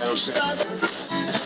down south.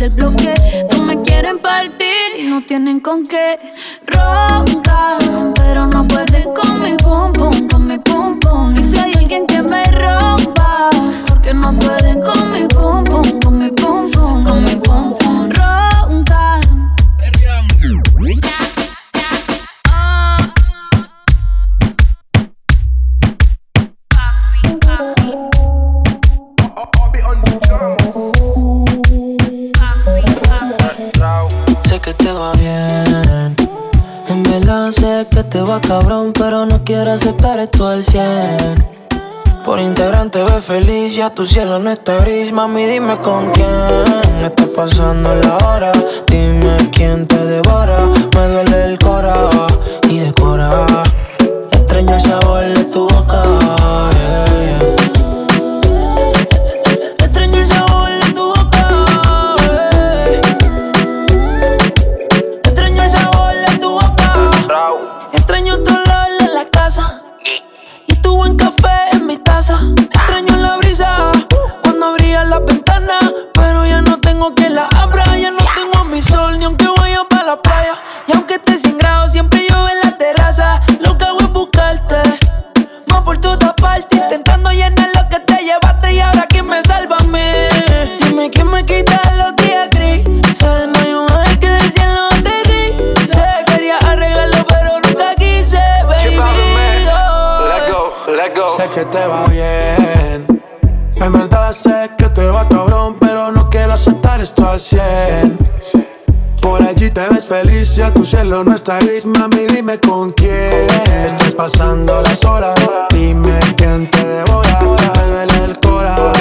del bloque. No me quieren partir y no tienen con qué. Ronca, pero no pueden con mi bomba. cabrón, pero no quiere aceptar esto al 100. Por Instagram te ves feliz, ya tu cielo no está gris. Mami, dime con quién está pasando la hora. Dime quién te devora. Me duele el cora y decora. Extraño el sabor de tu boca solo no está gris, mami, dime con quién Estás pasando las horas, dime quién te devora Me duele el cora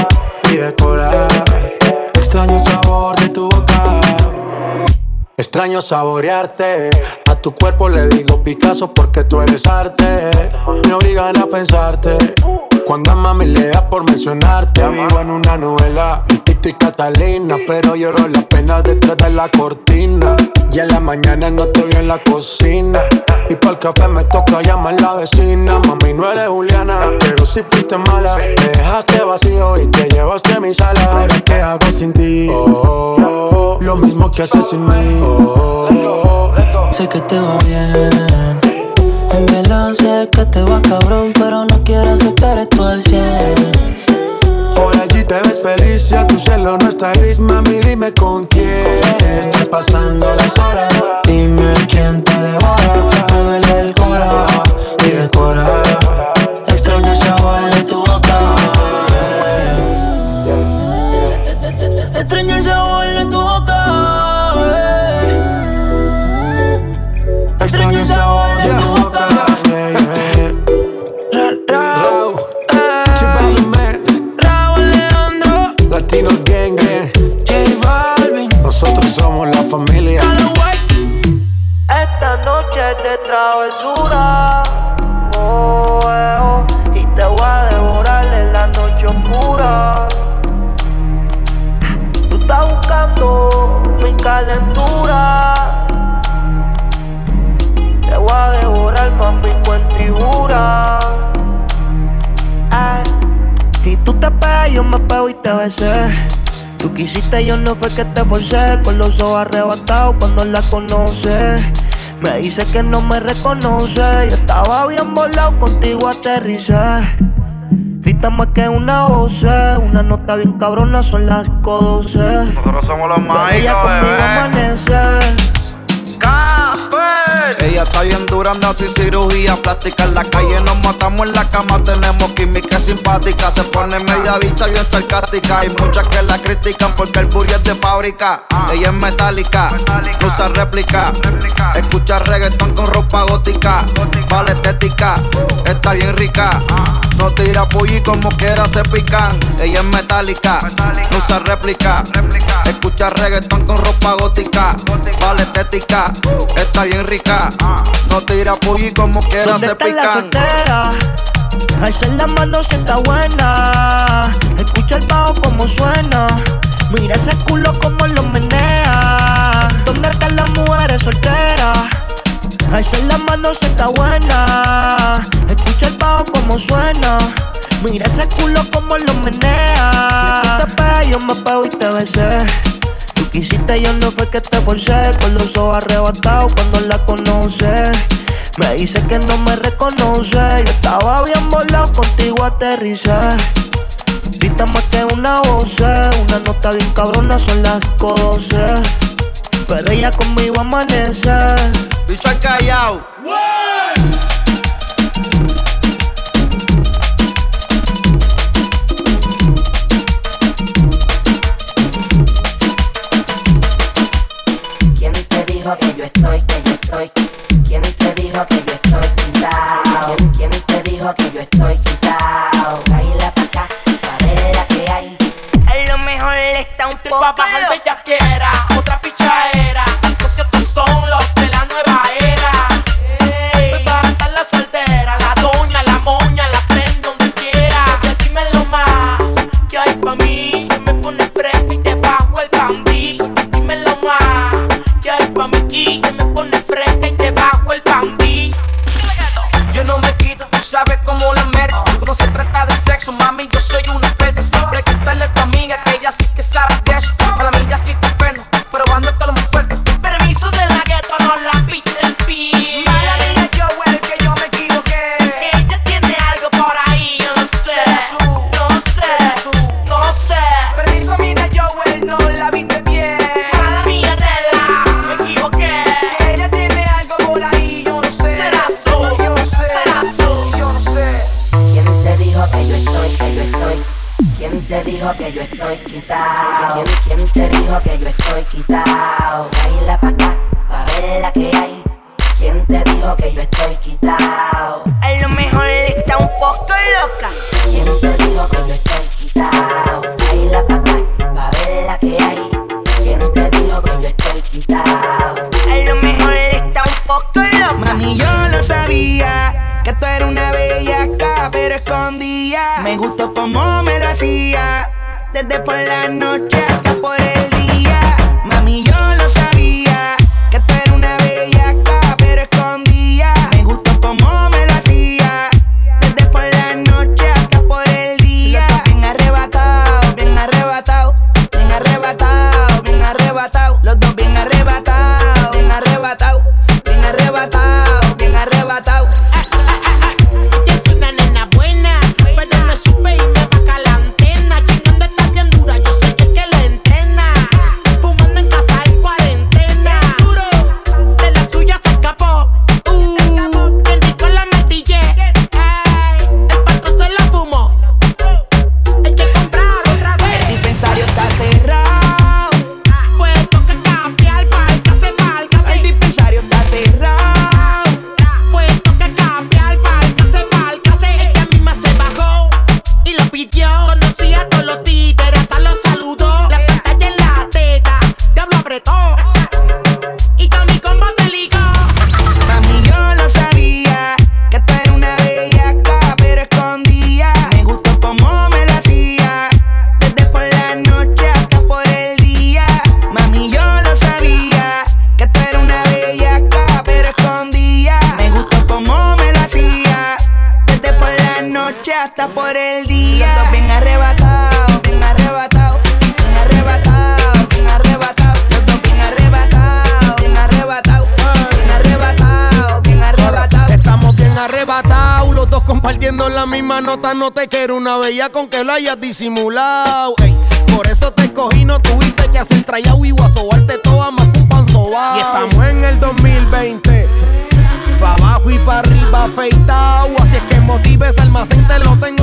y decora Extraño sabor de tu boca. Extraño saborearte. A tu cuerpo le digo Picasso porque tú eres arte. Me obligan a pensarte. Cuando a mami le da por mencionarte, vivo en una novela. El Tito y Catalina, pero lloro las penas detrás de la cortina. Y en la mañana no estoy en la cocina. Y para el café me toca llamar la vecina. Mami, no eres Juliana, pero si fuiste mala. Me dejaste vacío y te llevaste a mi sala. Ahora, ¿qué hago sin ti? Oh, lo mismo que haces sin mí. Sé que te va bien en verdad sé que te va cabrón, pero no quiero aceptar esto al cielo. Por allí te ves feliz, ya tu cielo no está gris, mami, dime con quién estás pasando las horas. Dime quién te devora, me duele el cora quisiste, yo no fue que te forcé. Con los ojos arrebatados cuando la conoces. Me dice que no me reconoce. Yo estaba bien volado, contigo aterricé. Grita más que una voz, una nota bien cabrona, son las 5.12. Nosotros somos los más ella conmigo amanece. Ella está bien dura, anda sin cirugía plástica. En la calle nos matamos en la cama, tenemos química simpática. Se pone media bicha bien sarcástica. Hay muchas que la critican porque el booty es de fábrica. Ella es metálica, usa réplica. Escucha reggaetón con ropa gótica. Vale estética, está bien rica. No tira pulli como quiera se pican. Ella es metálica, no usa réplica. Escucha reggaetón con ropa gótica. Vale estética, está bien rica. No tira pulli como quiera ¿Dónde se está la pican. soltera? Alza la mano si está buena. Escucha el bajo como suena. Mira ese culo como lo menea. ¿Dónde están las mujeres solteras? Alza la mano si está buena. Como suena. Mira ese culo como lo menea. Tú te yo me pego y te besé. Tú quisiste, yo no fue que te forcé. Con los ojos arrebatados cuando la conoces. Me dice que no me reconoce. Yo estaba bien volado, contigo aterricé. Grita más que una voz, una nota bien cabrona, son las 5.12. Pero ella conmigo amanece. Bicho al callao. ¿Quién dijo que yo estoy quitado? ¿Quién, te dijo que yo estoy quitado? Baila pa' acá, pa' ver la que hay. A lo mejor está un poco. Pa' bajar bellaquera, otra pichaera. Me gustó como me lo hacía, desde por la noche con que lo hayas disimulado. Por eso te escogí, no tuviste que hacer trayado y guasobarte toda más tu panzobao. Y estamos en el 2020. Pa' abajo y pa' arriba afeitado. Así es que motives almacén te lo tengo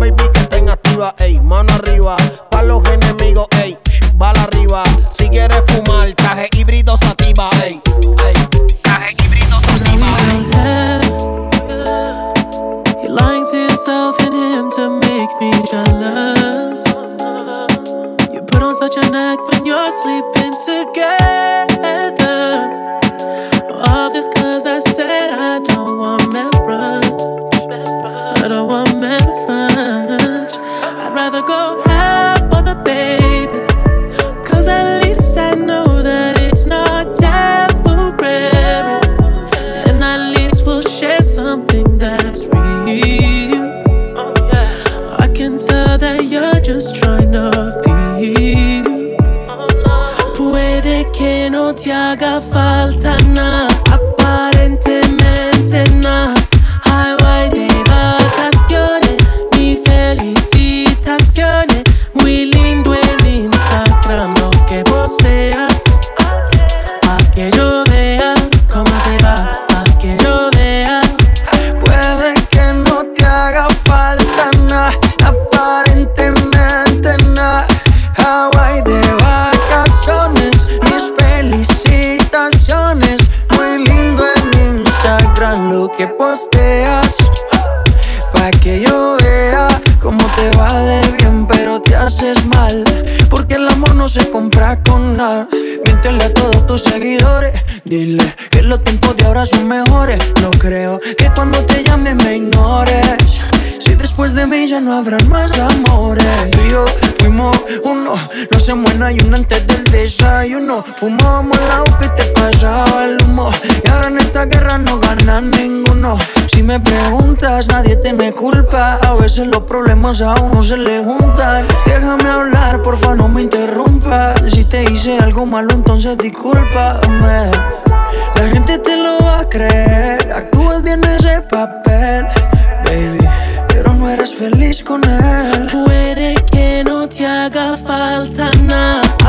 baby. a uno se le juntan. Déjame hablar, porfa, no me interrumpas. Si te hice algo malo, entonces discúlpame. La gente te lo va a creer. Actúas bien ese papel, baby. Pero no eres feliz con él. Puede que no te haga falta nada.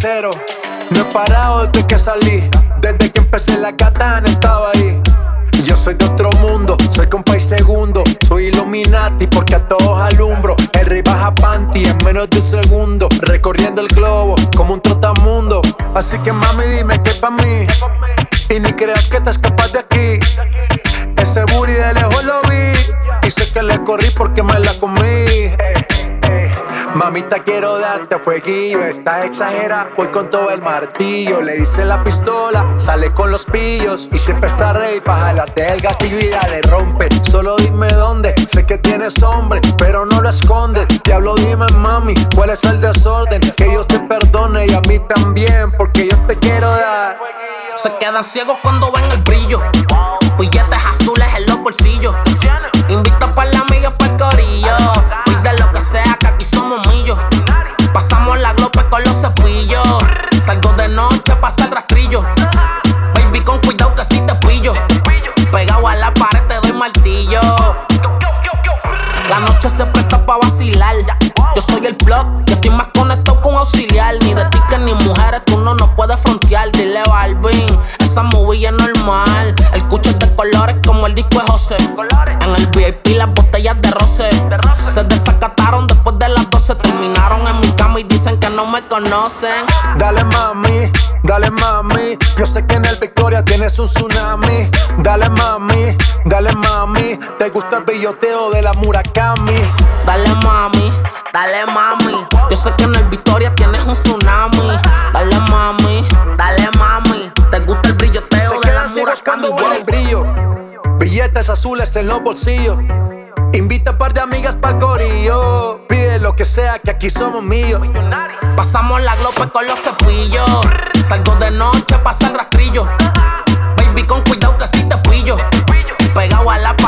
No he parado desde que salí, desde que empecé la katana estaba ahí. Yo soy de otro mundo, soy compa y segundo. Soy Illuminati porque a todos alumbro. El rey baja en menos de un segundo. Recorriendo el globo como un trotamundo. Así que mami, dime qué pa' mí. Y ni creas que te escapas de aquí. Ese booty de lejos lo vi. Y sé que le corrí porque. Mamita, quiero darte fueguillo. Estás exagera, voy con todo el martillo. Le hice la pistola, sale con los pillos. Y siempre está rey para jalarte el gatillo y ya le rompe. Solo dime dónde, sé que tienes hombre, pero no lo escondes. Diablo, dime mami, cuál es el desorden. Que Dios te perdone y a mí también, porque yo te quiero dar. Se quedan ciegos cuando ven el brillo. Ni de tickets ni mujeres, tú no nos puedes frontear. Dile Balvin, esa movie es normal. El cucho es de colores como el disco de José. En el VIP las botellas de roce. Se desacataron después de las 12. Terminaron en mi cama y dicen que no me conocen. Dale mami, dale mami. Yo sé que en el Victoria tienes un tsunami. Dale mami, dale mami. Te gusta el billoteo de la Murakami. Dale mami, dale mami. El Victoria tienes un tsunami. Dale mami, dale mami. Te gusta el brilloteo Se de la quedan ciegos cuando ven el brillo. Billetes azules en los bolsillos. Invita a par de amigas pa'l corillo. Pide lo que sea, que aquí somos míos. Pasamos la glope con los cepillos. Salgo de noche, pasa el rastrillo. Baby, con cuidado que si te pillo. Pegado a la pared,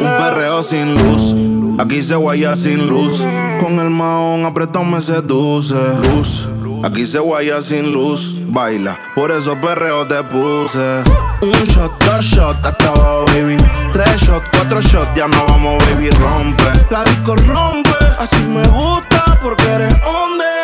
Un perreo sin luz. Aquí se guaya sin luz. Con el maón apretado me seduce. Luz. Aquí se guaya sin luz. Baila, por eso perreo te puse. Un shot, dos shots, hasta abajo, baby. Tres shots, cuatro shots, ya no vamos, baby. Rompe. La disco rompe. Así me gusta porque eres hombre.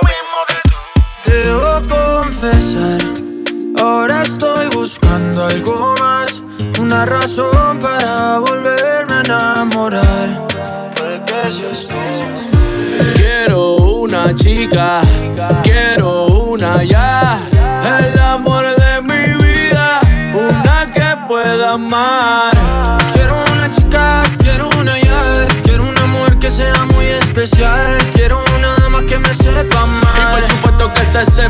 tú. Debo confesar, ahora estoy buscando algo más. Una razón para volverme a enamorar. Quiero una chica, quiero una ya. El amor de mi vida, una que pueda amar. Quiero una chica, quiero una ya. Quiero una mujer que sea muy especial. Quiero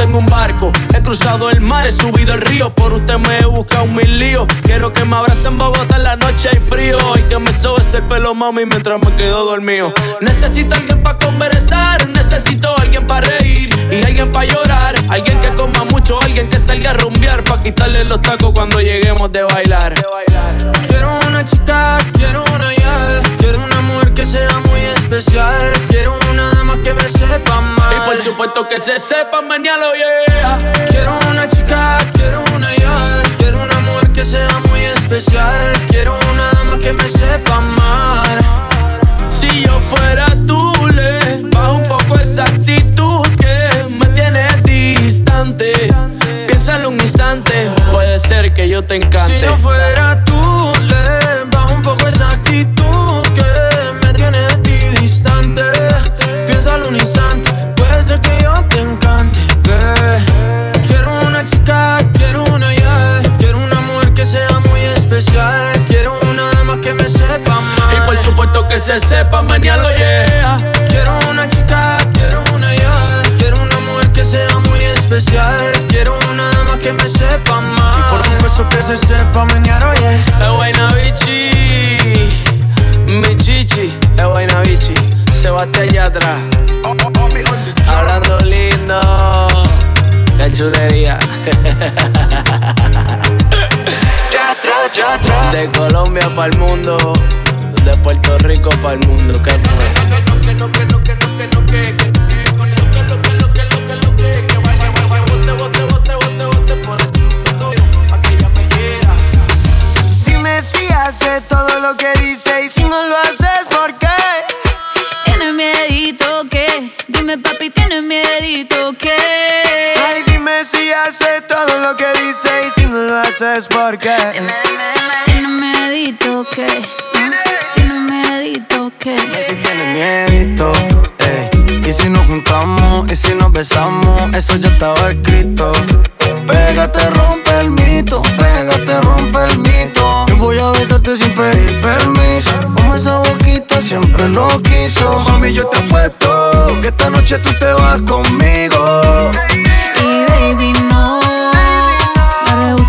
En un barco, he cruzado el mar, he subido el río. Por usted me he buscado mil líos Quiero que me abrace en Bogotá en la noche hay frío. Y que me sobe ese pelo, mami, mientras me quedo dormido. Necesito alguien para conversar, necesito alguien para reír y alguien para llorar. Alguien que coma mucho, alguien que salga a rumbear para quitarle los tacos cuando lleguemos de bailar. Quiero una chica, quiero una ya, quiero una mujer que sea muy especial. Quiero una dama que me sepa amar. Y por supuesto que se sepa mañana, yeah. Quiero una chica, quiero una ya, quiero una mujer que sea muy especial. Quiero una dama que me sepa De Colombia para el mundo, de Puerto Rico para el mundo, ¿qué fue? Dime si hace todo lo que dice y si no lo haces, ¿por qué? Tienes miedito que, dime papi, tienes miedito que. Ay, dime si hace todo lo que dice y si no lo haces, ¿por qué? Tienes miedito que, tienes miedito que. Si tienes miedito, ey. Y si nos juntamos, y si nos besamos, eso ya estaba escrito. Pégate, rompe el mito, pégate, rompe el mito. Yo voy a besarte sin pedir permiso. Como esa boquita siempre lo quiso. Mami, yo te apuesto que esta noche tú te vas conmigo.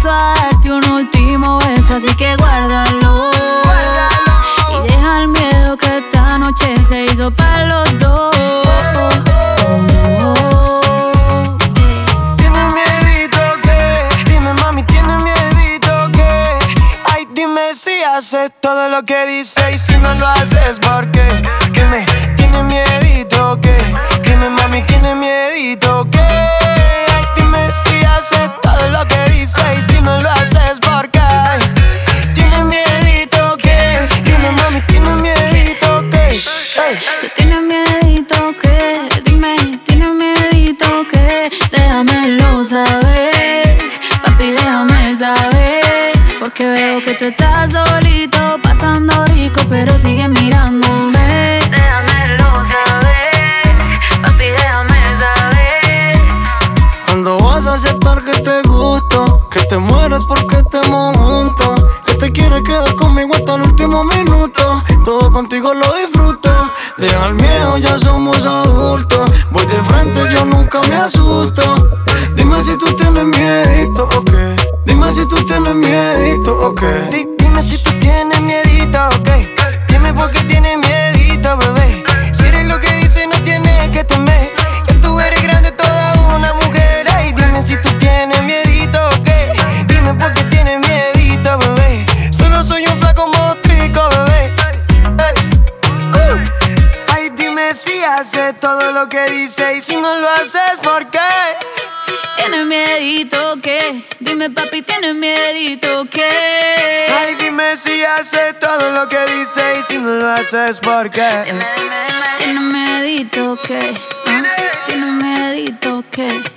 A darte un último beso, así que guárdalo. Y deja el miedo que esta noche se hizo para los dos. Tienes miedito que, dime mami, tienes. Ay, dime si haces todo lo que dice y si no lo haces, ¿por qué? Dime, tienes miedito que, dime mami, tienes miedito Dime si haces todo lo que dices. Y si no lo haces, ¿por qué? ¿Tienes miedito qué? Dime, papi, ¿tienes miedito qué? Ay, dime si haces todo lo que dices. Y si no lo haces, ¿por qué? ¿Tienes miedito qué? ¿Ah? ¿Tienes miedito qué?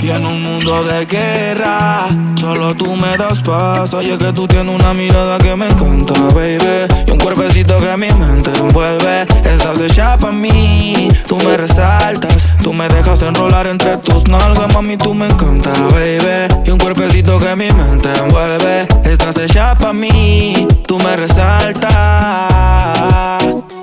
Y en un mundo de guerra, solo tú me das paz. Oye, que tú tienes una mirada que me encanta, baby. Y un cuerpecito que mi mente envuelve. Estás hecha pa' mí, tú me resaltas. Tú me dejas enrolar entre tus nalgas, mami, tú me encanta, baby. Y un cuerpecito que mi mente envuelve. Estás hecha pa' mí, tú me resaltas.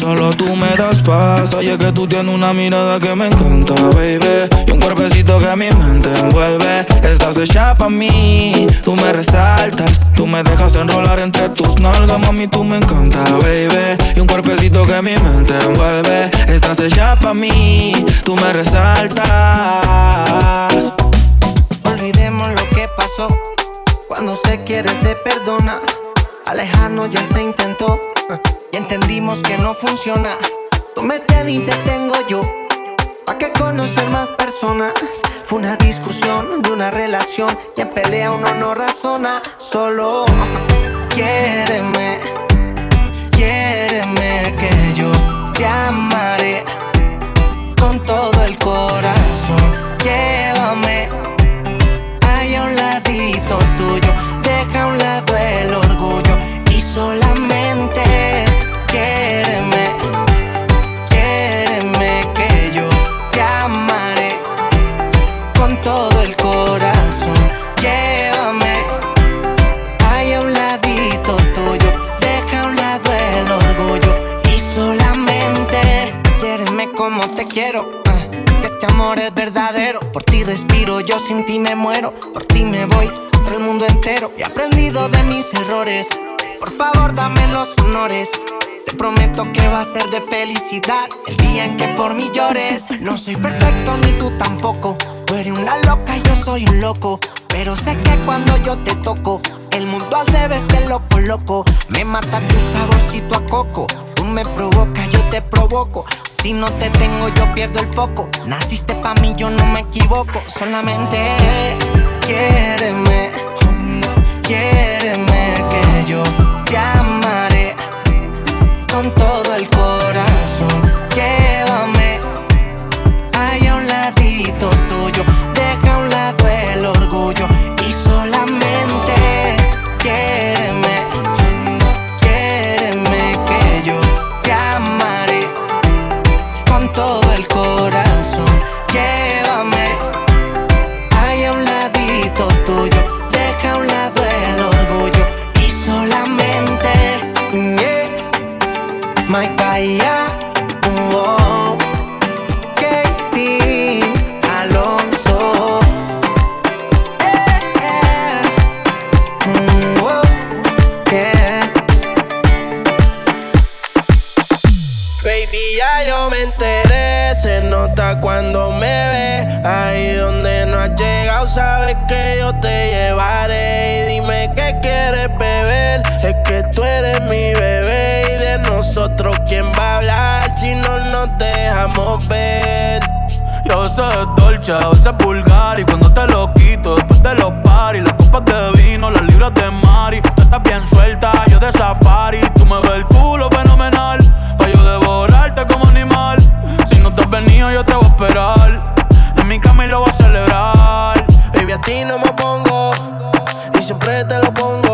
solo tú me das paz. Oye, que tú tienes una mirada que me encanta, baby. Y un cuerpecito que mi mente envuelve. Estás hecha pa' mí, tú me resaltas. Tú me dejas enrolar entre tus nalgas, mami, tú me encanta, baby. Y un cuerpecito que mi mente envuelve. Estás hecha pa' mí, tú me resaltas. Olvidemos lo que pasó. Cuando se quiere, se perdona. Alejarnos ya se intentó. Y entendimos que no funciona. Tú me tienes y te tengo yo. ¿Pa' qué conocer más personas? Fue una discusión de una relación. Y en pelea uno no razona. Solo quiéreme. Quiéreme que yo te amaré. corazón. Llévame Por ti respiro, yo sin ti me muero. Por ti me voy contra el mundo entero. He aprendido de mis errores. Por favor, dame los honores. Te prometo que va a ser de felicidad el día en que por mí llores. No soy perfecto ni tú tampoco. Tú eres una loca y yo soy un loco. Pero sé que cuando yo te toco, el mundo al revés te lo coloco. Me mata tu saborcito a coco. Me provocas, yo te provoco. Si no te tengo, yo pierdo el foco. Naciste pa' mí, yo no me equivoco. Solamente quiéreme, quiéreme que yo te amaré con todo cuando me ve. Ahí donde no has llegado, sabes que yo te llevaré. Y dime qué quieres beber, es que tú eres mi bebé. Y de nosotros, ¿quién va a hablar si no nos dejamos ver? Yo sé dolce, a veces vulgar Y cuando te lo quito, después de los paris Las copas de vino, las libras de Mari Tú estás bien suelta, yo de safari Tú me ves el culo fenomenal En mi cama y lo voy a celebrar. Baby, a ti no me pongo. Y siempre te lo pongo.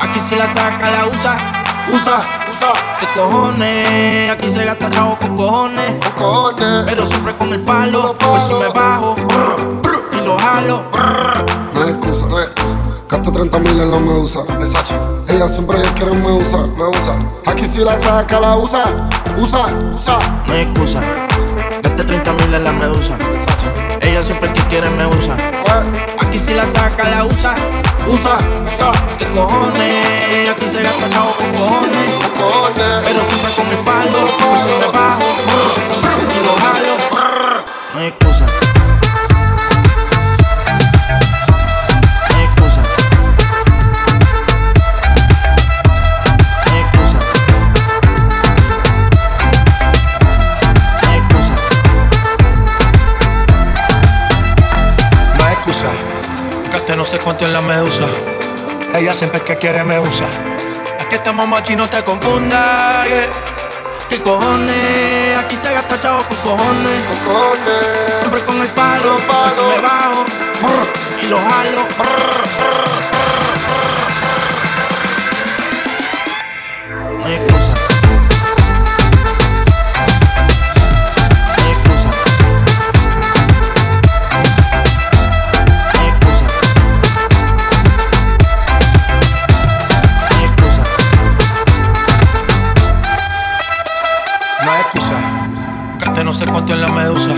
Aquí si la saca, la usa. Usa, usa. ¿Qué cojones? Aquí se gasta chavo con cojones. Pero siempre con el palo. Por si me bajo y lo jalo. No hay excusa, no hay excusa. Gasto 30 mil en la medusa. Versace. Ella siempre quiere me usa, me usa. Aquí si la saca, la usa. Usa, usa. No hay excusa. Gasté 30 mil en la medusa siempre que quiere me usa. Aquí si la saca, la usa, usa, usa. ¿Qué cojones? Aquí se gasta cabo con cojones. Pero siempre con mi palo, por si me bajo, y lo jalo. No hay excusa. Se contiene en la medusa. Ella siempre que quiere me usa. Aquí estamos machi, no te confundas. yeah. ¿Qué cojones? Aquí se gasta chavo con cojones. Siempre con el palo, por si me bajo y lo jalo. No. No cuánto en la medusa.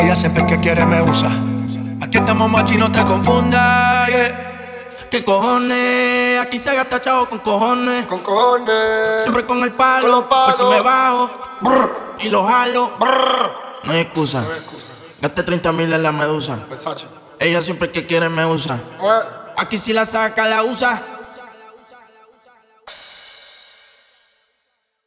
Ella siempre que quiere me usa. Aquí estamos machi, no te confundas. yeah. ¿Qué cojones? Aquí se gasta chavo con cojones. Con cojones. Siempre con el palo. Por si me bajo. Y lo jalo. No hay excusa. Gasté 30 mil en la medusa. Ella siempre que quiere me usa. Aquí si la saca, la usa.